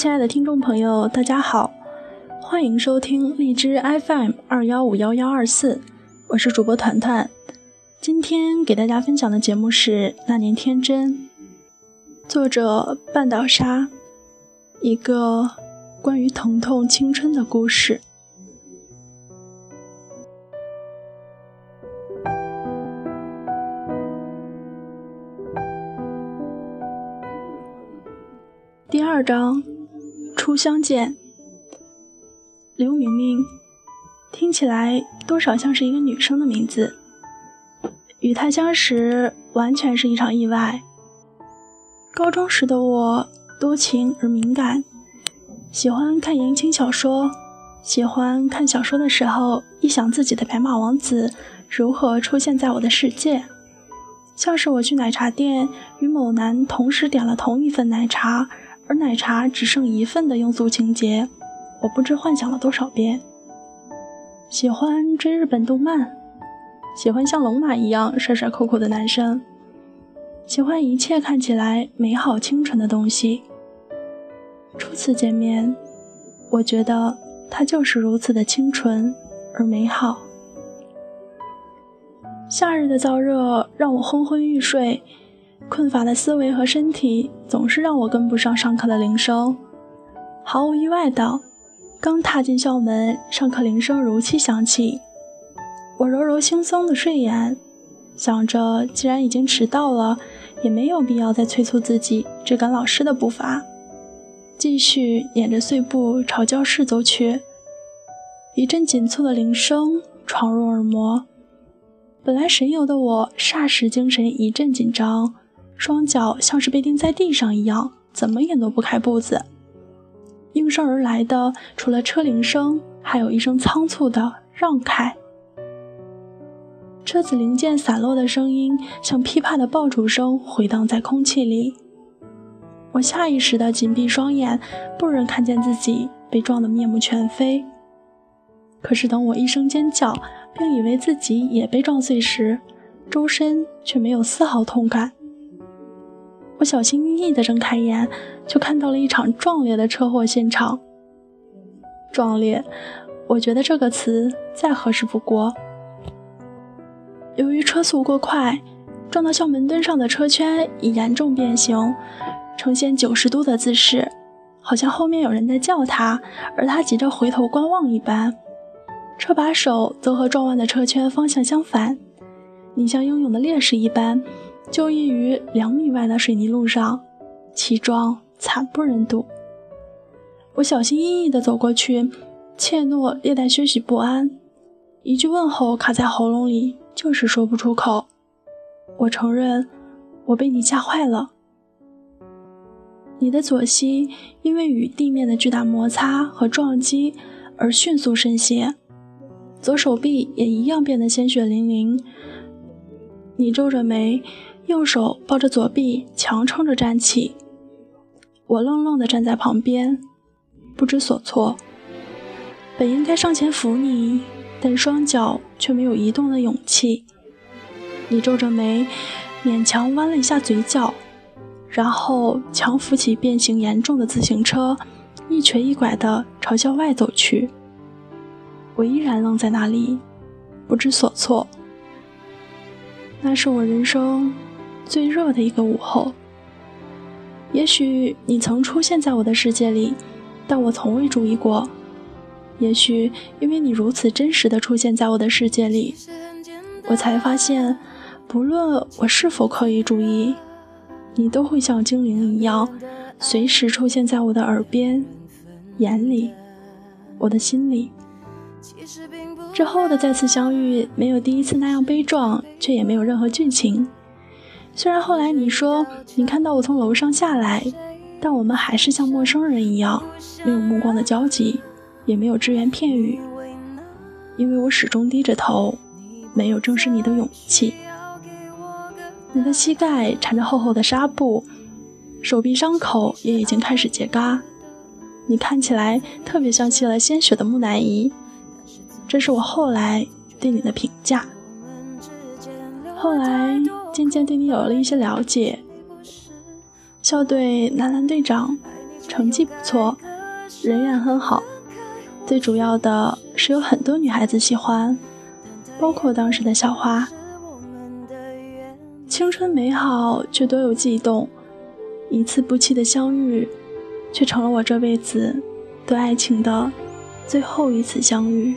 亲爱的听众朋友，大家好，欢迎收听荔枝 FM 二幺五幺幺二四，我是主播团团。今天给大家分享的节目是《那年天真》，作者半岛沙，一个关于疼痛青春的故事。第二章。初相见，刘明明，听起来多少像是一个女生的名字。与她相识完全是一场意外。高中时的我多情而敏感，喜欢看言情小说，喜欢看小说的时候一想自己的白马王子如何出现在我的世界，像是我去奶茶店与某男同时点了同一份奶茶。而奶茶只剩一份的庸俗情节，我不知幻想了多少遍。喜欢追日本动漫，喜欢像龙马一样帅帅酷酷的男生，喜欢一切看起来美好清纯的东西。初次见面，我觉得他就是如此的清纯而美好。夏日的燥热让我昏昏欲睡。困乏的思维和身体总是让我跟不上上课的铃声。毫无意外的，刚踏进校门，上课铃声如期响起。我揉揉惺忪的睡眼，想着既然已经迟到了，也没有必要再催促自己追赶老师的步伐，继续撵着碎步朝教室走去。一阵紧促的铃声闯入耳膜，本来神游的我霎时精神一阵紧张。双脚像是被钉在地上一样，怎么也挪不开步子。应声而来的，除了车铃声，还有一声仓促的“让开”。车子零件散落的声音，像噼啪的爆竹声回荡在空气里。我下意识地紧闭双眼，不忍看见自己被撞得面目全非。可是等我一声尖叫，并以为自己也被撞碎时，周身却没有丝毫痛感。我小心翼翼地睁开眼，就看到了一场壮烈的车祸现场。壮烈，我觉得这个词再合适不过。由于车速过快，撞到校门墩上的车圈已严重变形，呈现九十度的姿势，好像后面有人在叫他，而他急着回头观望一般。车把手则和撞弯的车圈方向相反，你像英勇的烈士一般。就义于两米外的水泥路上，其状惨不忍睹。我小心翼翼地走过去，怯懦略带些许不安，一句问候卡在喉咙里，就是说不出口。我承认，我被你吓坏了。你的左膝因为与地面的巨大摩擦和撞击而迅速渗血，左手臂也一样变得鲜血淋淋。你皱着眉。右手抱着左臂，强撑着站起。我愣愣地站在旁边，不知所措。本应该上前扶你，但双脚却没有移动的勇气。你皱着眉，勉强弯了一下嘴角，然后强扶起变形严重的自行车，一瘸一拐地朝校外走去。我依然愣在那里，不知所措。那是我人生。最热的一个午后，也许你曾出现在我的世界里，但我从未注意过。也许因为你如此真实的出现在我的世界里，我才发现，不论我是否刻意注意，你都会像精灵一样，随时出现在我的耳边、眼里、我的心里。之后的再次相遇，没有第一次那样悲壮，却也没有任何剧情。虽然后来你说你看到我从楼上下来，但我们还是像陌生人一样，没有目光的交集，也没有只言片语，因为我始终低着头，没有正视你的勇气。你的膝盖缠着厚厚的纱布，手臂伤口也已经开始结痂，你看起来特别像吸了鲜血的木乃伊。这是我后来对你的评价。后来。渐渐对你有了一些了解。校队男篮队长成绩不错，人缘很好，最主要的是有很多女孩子喜欢，包括当时的小花。青春美好，却多有悸动，一次不期的相遇，却成了我这辈子对爱情的最后一次相遇。